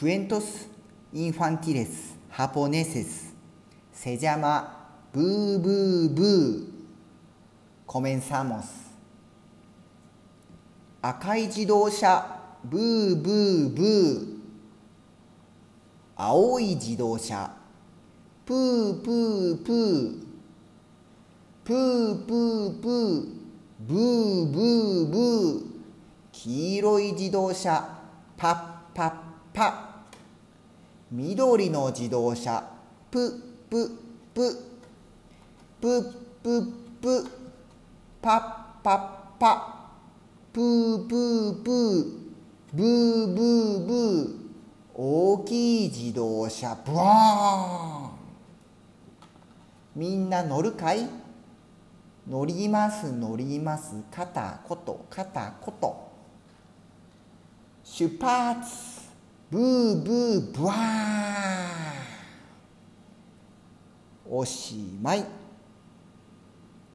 クエントス・インファンティレス・ハポネセス・セジャマ・ブー・ブー・ブー・コメンサモス赤い自動車・ブー・ブー・ブー青い自動車・プー・プー・プープー・プー・プーブー・ブー・ブー黄色い自動車パッパッパッ緑の自動車。プッププ。プププ。パッパッパ。プープープ。ーブーブーブ。ー大きい自動車。ブワーン。みんな乗るかい？乗ります乗ります。片こと片こと。出発。ブーブーブワー。おしまい。